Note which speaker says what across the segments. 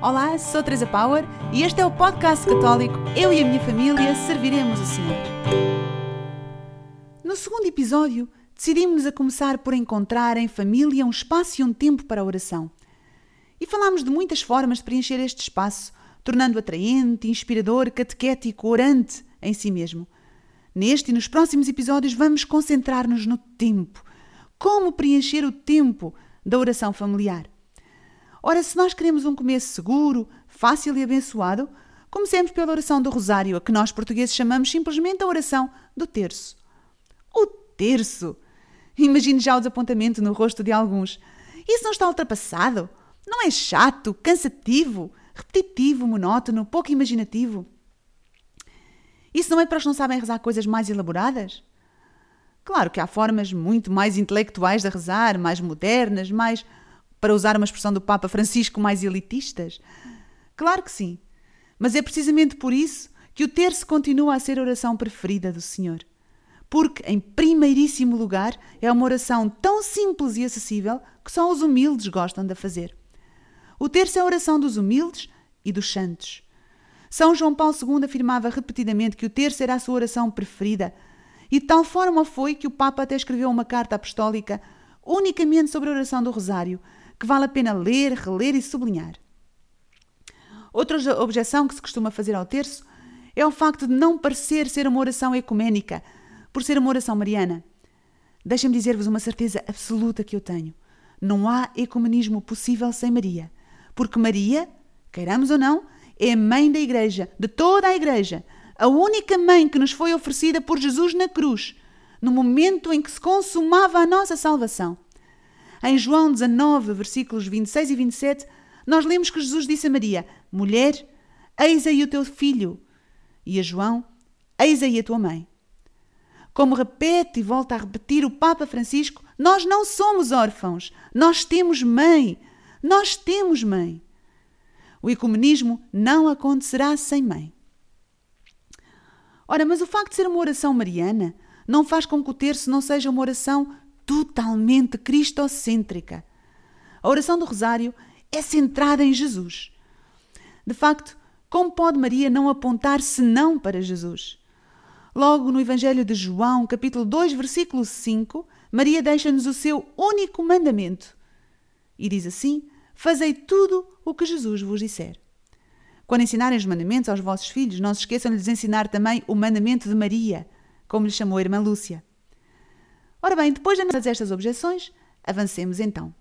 Speaker 1: Olá, sou Teresa Power e este é o podcast católico Eu e a minha família serviremos o Senhor. No segundo episódio, decidimos a começar por encontrar em família um espaço e um tempo para a oração. E falámos de muitas formas de preencher este espaço, tornando atraente, inspirador, catequético, orante em si mesmo. Neste e nos próximos episódios vamos concentrar-nos no tempo. Como preencher o tempo da oração familiar. Ora, se nós queremos um começo seguro, fácil e abençoado, comecemos pela oração do Rosário, a que nós portugueses chamamos simplesmente a oração do terço. O terço! Imagine já o desapontamento no rosto de alguns. Isso não está ultrapassado? Não é chato, cansativo, repetitivo, monótono, pouco imaginativo? Isso não é para os que não sabem rezar coisas mais elaboradas? Claro que há formas muito mais intelectuais de rezar, mais modernas, mais para usar uma expressão do Papa Francisco, mais elitistas? Claro que sim. Mas é precisamente por isso que o terço continua a ser a oração preferida do Senhor. Porque, em primeiríssimo lugar, é uma oração tão simples e acessível que só os humildes gostam de fazer. O terço é a oração dos humildes e dos santos. São João Paulo II afirmava repetidamente que o terço era a sua oração preferida, e de tal forma foi que o Papa até escreveu uma carta apostólica unicamente sobre a oração do Rosário, que vale a pena ler, reler e sublinhar. Outra objeção que se costuma fazer ao terço é o facto de não parecer ser uma oração ecuménica, por ser uma oração mariana. Deixem-me dizer-vos uma certeza absoluta que eu tenho. Não há ecumenismo possível sem Maria, porque Maria, queiramos ou não, é mãe da Igreja, de toda a Igreja, a única mãe que nos foi oferecida por Jesus na cruz, no momento em que se consumava a nossa salvação. Em João 19, versículos 26 e 27, nós lemos que Jesus disse a Maria: Mulher, eis aí o teu filho. E a João: Eis aí a tua mãe. Como repete e volta a repetir o Papa Francisco, nós não somos órfãos, nós temos mãe. Nós temos mãe. O ecumenismo não acontecerá sem mãe. Ora, mas o facto de ser uma oração mariana não faz com que o terço não seja uma oração totalmente cristocêntrica. A oração do Rosário é centrada em Jesus. De facto, como pode Maria não apontar senão para Jesus? Logo no Evangelho de João, capítulo 2, versículo 5, Maria deixa-nos o seu único mandamento. E diz assim: Fazei tudo o que Jesus vos disser. Quando ensinarem os mandamentos aos vossos filhos, não se esqueçam de lhes ensinar também o mandamento de Maria, como lhe chamou a irmã Lúcia. Ora bem, depois de todas estas objeções, avancemos então.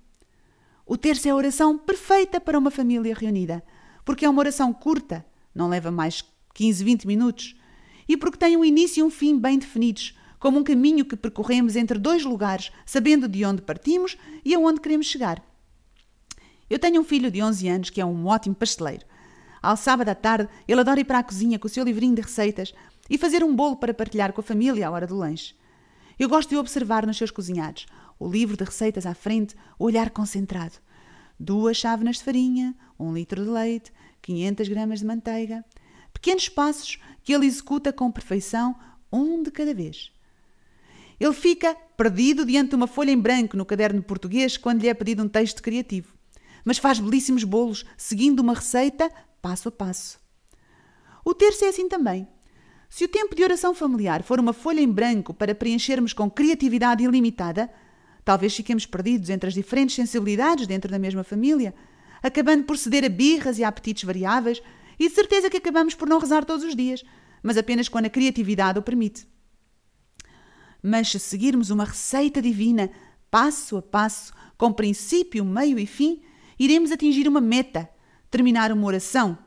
Speaker 1: O terço é a oração perfeita para uma família reunida, porque é uma oração curta, não leva mais 15, 20 minutos, e porque tem um início e um fim bem definidos, como um caminho que percorremos entre dois lugares, sabendo de onde partimos e aonde queremos chegar. Eu tenho um filho de 11 anos que é um ótimo pasteleiro. Ao sábado à tarde, ele adora ir para a cozinha com o seu livrinho de receitas e fazer um bolo para partilhar com a família à hora do lanche. Eu gosto de observar nos seus cozinhados o livro de receitas à frente, o olhar concentrado. Duas chávenas de farinha, um litro de leite, 500 gramas de manteiga. Pequenos passos que ele executa com perfeição, um de cada vez. Ele fica perdido diante de uma folha em branco no caderno de português quando lhe é pedido um texto criativo. Mas faz belíssimos bolos, seguindo uma receita passo a passo. O terço é assim também. Se o tempo de oração familiar for uma folha em branco para preenchermos com criatividade ilimitada, talvez fiquemos perdidos entre as diferentes sensibilidades dentro da mesma família, acabando por ceder a birras e a apetites variáveis, e de certeza que acabamos por não rezar todos os dias, mas apenas quando a criatividade o permite. Mas se seguirmos uma receita divina, passo a passo, com princípio, meio e fim, iremos atingir uma meta, terminar uma oração,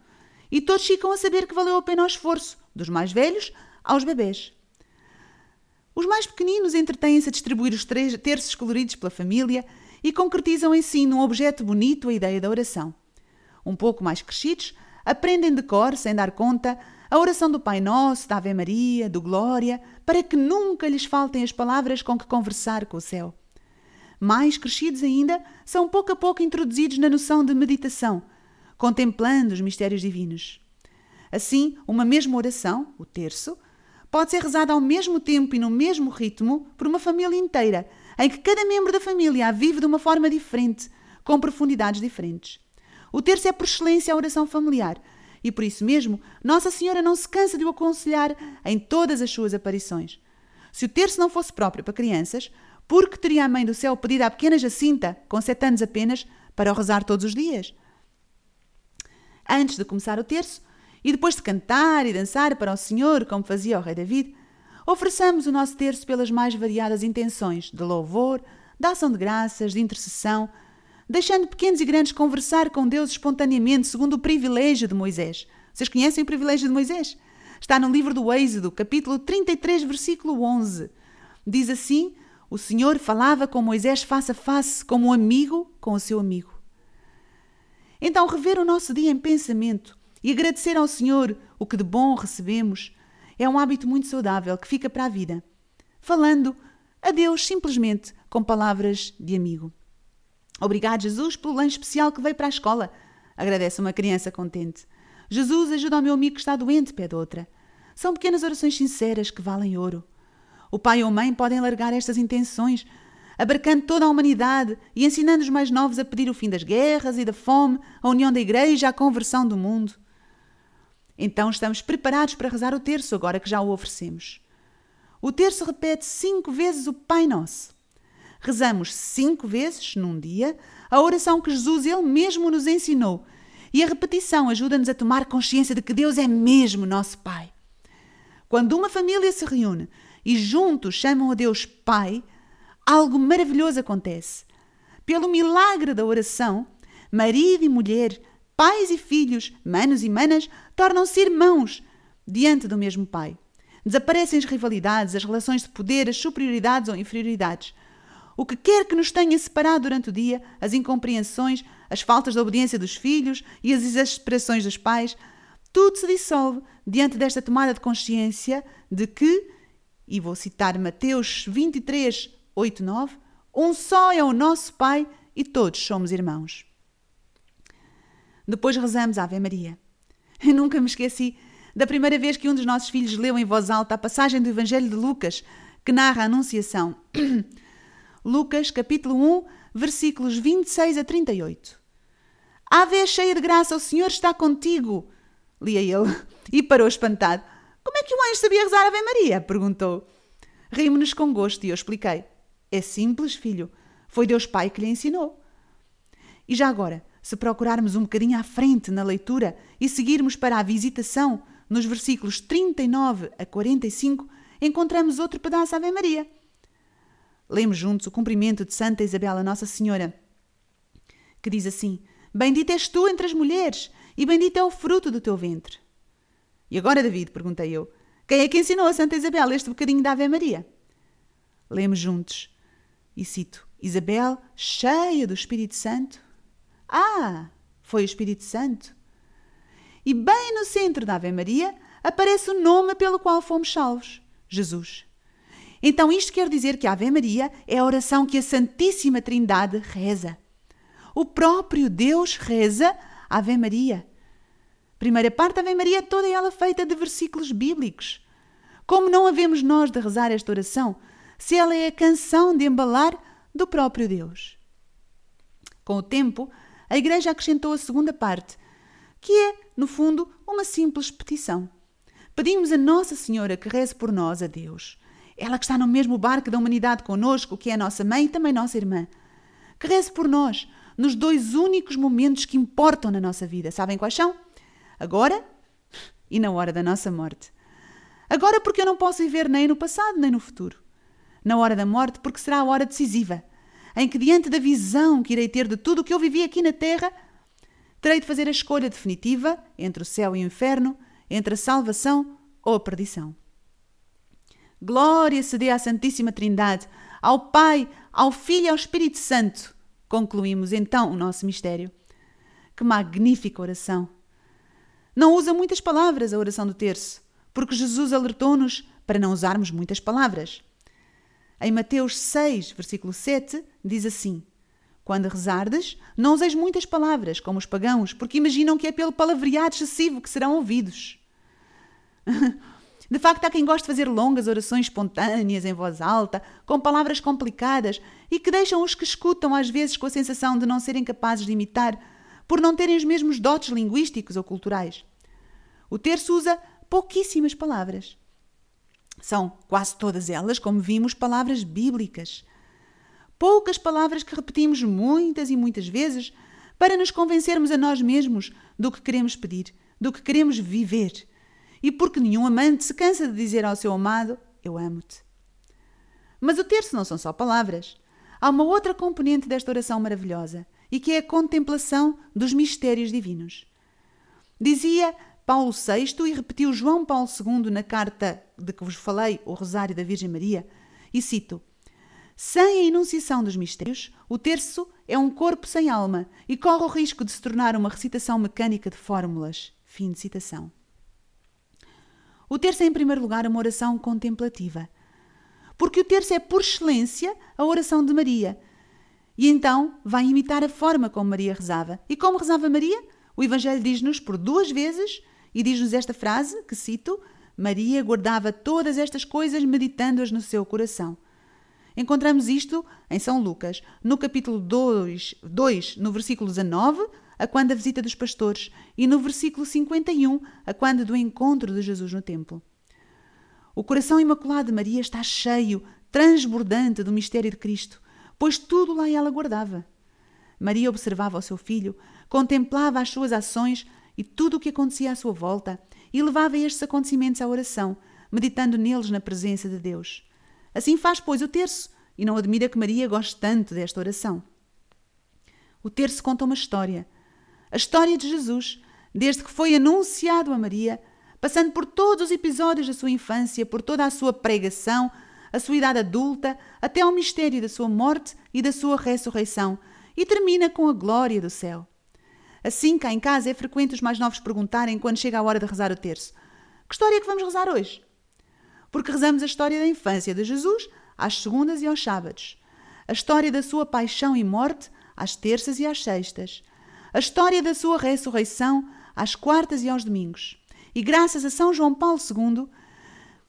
Speaker 1: e todos ficam a saber que valeu a pena o esforço, dos mais velhos aos bebês. Os mais pequeninos entretêm-se a distribuir os três terços coloridos pela família e concretizam em si num objeto bonito a ideia da oração. Um pouco mais crescidos, aprendem de cor, sem dar conta, a oração do Pai Nosso, da Ave Maria, do Glória, para que nunca lhes faltem as palavras com que conversar com o céu. Mais crescidos ainda, são pouco a pouco introduzidos na noção de meditação, contemplando os mistérios divinos. Assim, uma mesma oração, o terço, pode ser rezada ao mesmo tempo e no mesmo ritmo por uma família inteira, em que cada membro da família a vive de uma forma diferente, com profundidades diferentes. O terço é por excelência a oração familiar e por isso mesmo Nossa Senhora não se cansa de o aconselhar em todas as suas aparições. Se o terço não fosse próprio para crianças, por que teria a Mãe do Céu pedido à pequena Jacinta, com sete anos apenas, para o rezar todos os dias? Antes de começar o terço, e depois de cantar e dançar para o Senhor, como fazia o rei David, ofereçamos o nosso terço pelas mais variadas intenções de louvor, de ação de graças, de intercessão, deixando pequenos e grandes conversar com Deus espontaneamente, segundo o privilégio de Moisés. Vocês conhecem o privilégio de Moisés? Está no livro do Êxodo, capítulo 33, versículo 11. Diz assim: O Senhor falava com Moisés face a face, como um amigo com o seu amigo. Então, rever o nosso dia em pensamento e agradecer ao Senhor o que de bom recebemos é um hábito muito saudável que fica para a vida. Falando a Deus simplesmente com palavras de amigo. Obrigado, Jesus, pelo lanche especial que veio para a escola. Agradece uma criança contente. Jesus ajuda o meu amigo que está doente, pede outra. São pequenas orações sinceras que valem ouro. O pai ou mãe podem largar estas intenções, abarcando toda a humanidade e ensinando os mais novos a pedir o fim das guerras e da fome, a união da igreja, a conversão do mundo. Então estamos preparados para rezar o terço, agora que já o oferecemos. O terço repete cinco vezes o Pai Nosso. Rezamos cinco vezes num dia a oração que Jesus ele mesmo nos ensinou. E a repetição ajuda-nos a tomar consciência de que Deus é mesmo nosso Pai. Quando uma família se reúne e juntos chamam a Deus Pai, algo maravilhoso acontece. Pelo milagre da oração, marido e mulher, pais e filhos, manos e manas, tornam-se irmãos diante do mesmo Pai. Desaparecem as rivalidades, as relações de poder, as superioridades ou inferioridades. O que quer que nos tenha separado durante o dia, as incompreensões, as faltas de obediência dos filhos e as exasperações dos pais, tudo se dissolve diante desta tomada de consciência de que, e vou citar Mateus 23, 8, 9, um só é o nosso Pai e todos somos irmãos. Depois rezamos a Ave Maria. Eu nunca me esqueci da primeira vez que um dos nossos filhos leu em voz alta a passagem do Evangelho de Lucas, que narra a Anunciação. Lucas, capítulo 1, versículos 26 a 38. Ave cheia de graça, o Senhor está contigo, lia ele, e parou espantado. Como é que o anjo sabia rezar Ave Maria? perguntou. Rimos-nos com gosto e eu expliquei. É simples, filho. Foi Deus Pai que lhe ensinou. E já agora, se procurarmos um bocadinho à frente na leitura e seguirmos para a visitação, nos versículos 39 a 45, encontramos outro pedaço Ave Maria. Lemos juntos o cumprimento de Santa Isabela Nossa Senhora, que diz assim: Bendita és tu entre as mulheres, e bendito é o fruto do teu ventre. E agora, David, perguntei eu, quem é que ensinou a Santa Isabel este bocadinho da Ave Maria? Lemos juntos, e cito: Isabel, cheia do Espírito Santo, ah, foi o Espírito Santo. E bem no centro da Ave Maria aparece o nome pelo qual fomos salvos: Jesus. Então, isto quer dizer que a Ave Maria é a oração que a Santíssima Trindade reza. O próprio Deus reza a Ave Maria. Primeira parte da Ave Maria, toda ela feita de versículos bíblicos. Como não havemos nós de rezar esta oração se ela é a canção de embalar do próprio Deus? Com o tempo, a Igreja acrescentou a segunda parte, que é, no fundo, uma simples petição. Pedimos a Nossa Senhora que reze por nós a Deus. Ela que está no mesmo barco da humanidade conosco, que é a nossa mãe e também nossa irmã. Que reze por nós nos dois únicos momentos que importam na nossa vida. Sabem quais são? Agora e na hora da nossa morte. Agora, porque eu não posso viver nem no passado nem no futuro. Na hora da morte, porque será a hora decisiva em que, diante da visão que irei ter de tudo o que eu vivi aqui na Terra, terei de fazer a escolha definitiva entre o céu e o inferno, entre a salvação ou a perdição. Glória se dê à Santíssima Trindade, ao Pai, ao Filho e ao Espírito Santo. Concluímos então o nosso mistério. Que magnífica oração! Não usa muitas palavras a oração do terço, porque Jesus alertou-nos para não usarmos muitas palavras. Em Mateus 6, versículo 7, diz assim: Quando rezardes, não useis muitas palavras, como os pagãos, porque imaginam que é pelo palavreado excessivo que serão ouvidos. De facto, há quem goste de fazer longas orações espontâneas em voz alta, com palavras complicadas e que deixam os que escutam às vezes com a sensação de não serem capazes de imitar, por não terem os mesmos dotes linguísticos ou culturais. O terço usa pouquíssimas palavras. São quase todas elas, como vimos, palavras bíblicas. Poucas palavras que repetimos muitas e muitas vezes para nos convencermos a nós mesmos do que queremos pedir, do que queremos viver. E porque nenhum amante se cansa de dizer ao seu amado: Eu amo-te. Mas o terço não são só palavras. Há uma outra componente desta oração maravilhosa e que é a contemplação dos mistérios divinos. Dizia Paulo VI e repetiu João Paulo II na carta de que vos falei, o Rosário da Virgem Maria, e cito: Sem a enunciação dos mistérios, o terço é um corpo sem alma e corre o risco de se tornar uma recitação mecânica de fórmulas. Fim de citação. O terço é, em primeiro lugar, uma oração contemplativa, porque o terço é, por excelência, a oração de Maria. E então vai imitar a forma como Maria rezava. E como rezava Maria? O Evangelho diz-nos por duas vezes e diz-nos esta frase, que cito: Maria guardava todas estas coisas meditando-as no seu coração. Encontramos isto em São Lucas, no capítulo 2, 2, no versículo 19, a quando da visita dos pastores, e no versículo 51, a quando do encontro de Jesus no templo. O coração imaculado de Maria está cheio, transbordante do mistério de Cristo, pois tudo lá ela guardava. Maria observava o seu filho, contemplava as suas ações e tudo o que acontecia à sua volta e levava estes acontecimentos à oração, meditando neles na presença de Deus. Assim faz, pois, o terço, e não admira que Maria goste tanto desta oração. O terço conta uma história. A história de Jesus, desde que foi anunciado a Maria, passando por todos os episódios da sua infância, por toda a sua pregação, a sua idade adulta, até ao mistério da sua morte e da sua ressurreição, e termina com a glória do céu. Assim, cá em casa é frequente os mais novos perguntarem quando chega a hora de rezar o terço: Que história é que vamos rezar hoje? Porque rezamos a história da infância de Jesus às segundas e aos sábados, a história da sua paixão e morte às terças e às sextas, a história da sua ressurreição às quartas e aos domingos. E graças a São João Paulo II,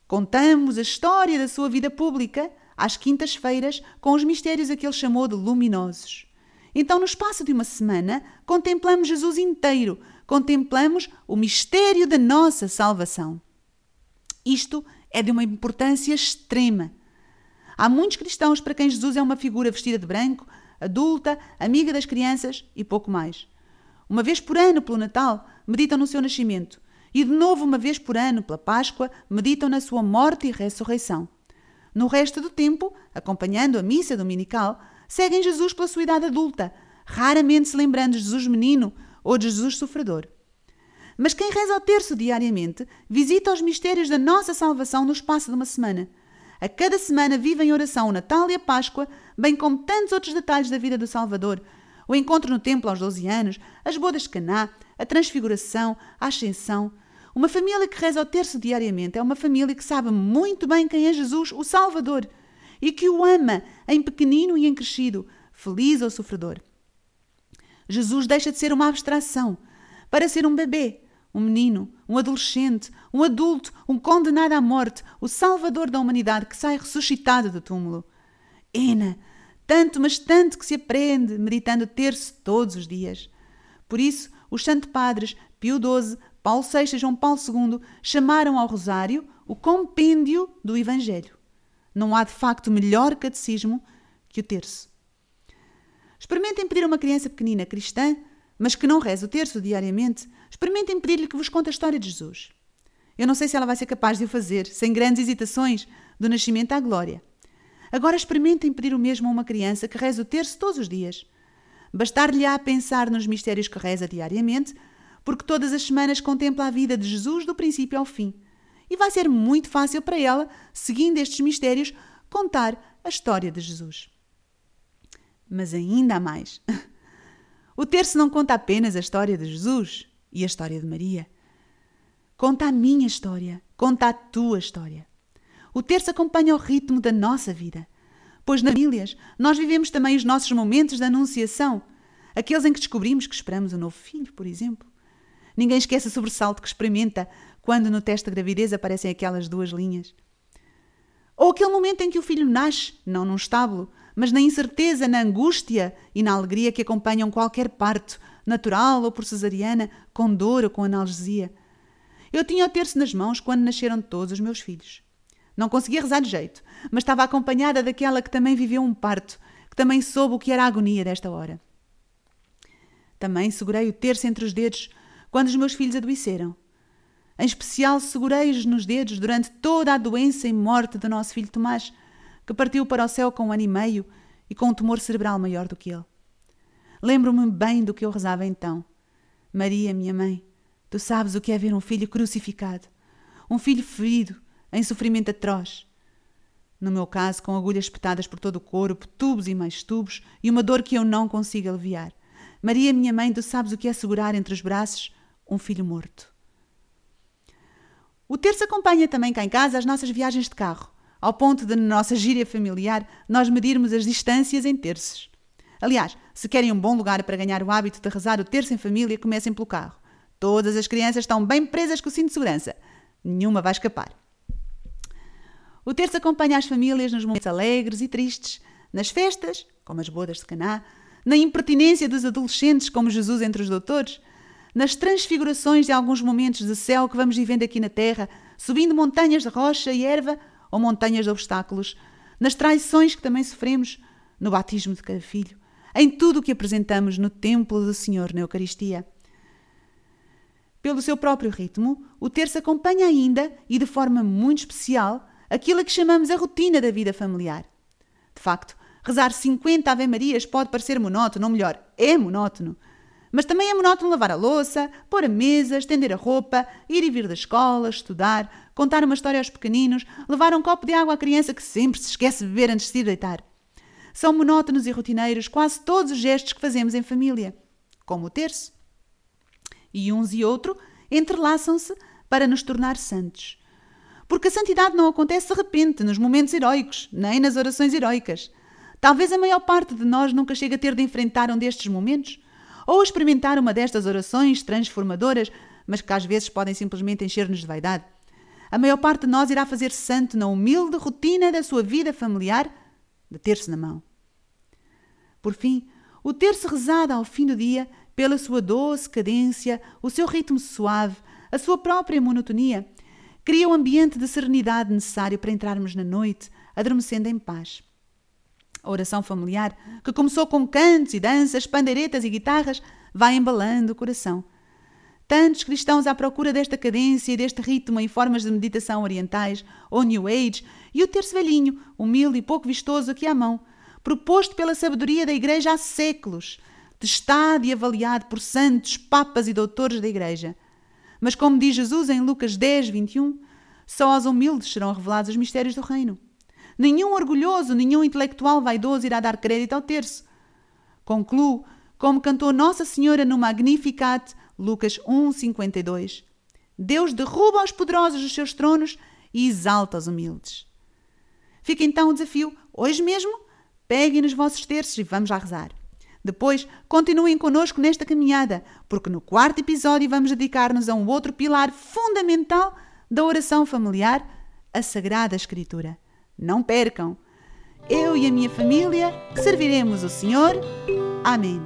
Speaker 1: contamos a história da sua vida pública às quintas-feiras com os mistérios a que ele chamou de luminosos. Então, no espaço de uma semana, contemplamos Jesus inteiro, contemplamos o mistério da nossa salvação. Isto é de uma importância extrema. Há muitos cristãos para quem Jesus é uma figura vestida de branco, adulta, amiga das crianças e pouco mais. Uma vez por ano, pelo Natal, meditam no seu nascimento. E de novo, uma vez por ano, pela Páscoa, meditam na sua morte e ressurreição. No resto do tempo, acompanhando a missa dominical, seguem Jesus pela sua idade adulta, raramente se lembrando de Jesus menino ou de Jesus sofredor. Mas quem reza o terço diariamente visita os mistérios da nossa salvação no espaço de uma semana. A cada semana vive em oração o Natal e a Páscoa, bem como tantos outros detalhes da vida do Salvador. O encontro no templo aos 12 anos, as bodas de Caná, a transfiguração, a ascensão. Uma família que reza o terço diariamente é uma família que sabe muito bem quem é Jesus, o Salvador, e que o ama em pequenino e em crescido, feliz ou sofredor. Jesus deixa de ser uma abstração para ser um bebê, um menino, um adolescente, um adulto, um condenado à morte, o salvador da humanidade que sai ressuscitado do túmulo. Ena, tanto, mas tanto que se aprende meditando o terço todos os dias. Por isso, os santos padres Pio XII, Paulo VI e João Paulo II chamaram ao rosário o compêndio do Evangelho. Não há de facto melhor catecismo que o terço. Experimentem pedir a uma criança pequenina cristã, mas que não reza o terço diariamente, experimentem pedir-lhe que vos conte a história de Jesus. Eu não sei se ela vai ser capaz de o fazer, sem grandes hesitações, do nascimento à glória. Agora experimentem pedir o mesmo a uma criança que reza o terço todos os dias. Bastar-lhe-á pensar nos mistérios que reza diariamente, porque todas as semanas contempla a vida de Jesus do princípio ao fim e vai ser muito fácil para ela, seguindo estes mistérios, contar a história de Jesus. Mas ainda há mais. O terço não conta apenas a história de Jesus e a história de Maria. Conta a minha história, conta a tua história. O terço acompanha o ritmo da nossa vida, pois nas famílias nós vivemos também os nossos momentos de anunciação, aqueles em que descobrimos que esperamos um novo filho, por exemplo. Ninguém esquece o sobressalto que experimenta quando no teste da gravidez aparecem aquelas duas linhas. Ou aquele momento em que o filho nasce, não num estábulo, mas na incerteza, na angústia e na alegria que acompanham qualquer parto, natural ou por cesariana, com dor ou com analgesia. Eu tinha o terço nas mãos quando nasceram todos os meus filhos. Não conseguia rezar de jeito, mas estava acompanhada daquela que também viveu um parto, que também soube o que era a agonia desta hora. Também segurei o terço entre os dedos quando os meus filhos adoeceram. Em especial, segurei-os nos dedos durante toda a doença e morte do nosso filho Tomás, que partiu para o céu com um ano e meio e com um tumor cerebral maior do que ele. Lembro-me bem do que eu rezava então. Maria, minha mãe, tu sabes o que é ver um filho crucificado, um filho ferido, em sofrimento atroz. No meu caso, com agulhas espetadas por todo o corpo, tubos e mais tubos, e uma dor que eu não consigo aliviar. Maria, minha mãe, tu sabes o que é segurar entre os braços um filho morto. O terço acompanha também cá em casa as nossas viagens de carro, ao ponto de, na nossa gíria familiar, nós medirmos as distâncias em terços. Aliás, se querem um bom lugar para ganhar o hábito de rezar o terço em família, comecem pelo carro. Todas as crianças estão bem presas com o cinto de segurança. Nenhuma vai escapar. O terço acompanha as famílias nos momentos alegres e tristes, nas festas, como as bodas de Caná, na impertinência dos adolescentes, como Jesus entre os doutores, nas transfigurações de alguns momentos de céu que vamos vivendo aqui na terra, subindo montanhas de rocha e erva ou montanhas de obstáculos, nas traições que também sofremos, no batismo de cada filho, em tudo o que apresentamos no templo do Senhor na Eucaristia. Pelo seu próprio ritmo, o terço acompanha ainda, e de forma muito especial, aquilo a que chamamos a rotina da vida familiar. De facto, rezar 50 Ave-Marias pode parecer monótono, ou melhor, é monótono. Mas também é monótono lavar a louça, pôr a mesa, estender a roupa, ir e vir da escola, estudar, contar uma história aos pequeninos, levar um copo de água à criança que sempre se esquece de beber antes de se deitar. São monótonos e rotineiros quase todos os gestos que fazemos em família, como o terço. E uns e outro entrelaçam-se para nos tornar santos. Porque a santidade não acontece de repente, nos momentos heróicos, nem nas orações heroicas. Talvez a maior parte de nós nunca chegue a ter de enfrentar um destes momentos, ou experimentar uma destas orações transformadoras, mas que às vezes podem simplesmente encher-nos de vaidade. A maior parte de nós irá fazer santo na humilde rotina da sua vida familiar, de ter-se na mão. Por fim, o ter-se rezado ao fim do dia, pela sua doce cadência, o seu ritmo suave, a sua própria monotonia, cria o um ambiente de serenidade necessário para entrarmos na noite, adormecendo em paz. A oração familiar, que começou com cantos e danças, pandeiretas e guitarras, vai embalando o coração. Tantos cristãos à procura desta cadência e deste ritmo em formas de meditação orientais ou New Age, e o terço velhinho, humilde e pouco vistoso aqui à mão, proposto pela sabedoria da Igreja há séculos, testado e avaliado por santos, papas e doutores da Igreja. Mas, como diz Jesus em Lucas 10, 21, só aos humildes serão revelados os mistérios do Reino. Nenhum orgulhoso, nenhum intelectual vaidoso irá dar crédito ao terço. Concluo, como cantou Nossa Senhora no Magnificat, Lucas 1,52. Deus derruba os poderosos dos seus tronos e exalta os humildes. Fica então o desafio, hoje mesmo, peguem nos vossos terços e vamos lá rezar. Depois, continuem connosco nesta caminhada, porque no quarto episódio vamos dedicar-nos a um outro pilar fundamental da oração familiar, a Sagrada Escritura. Não percam! Eu e a minha família serviremos o Senhor. Amém.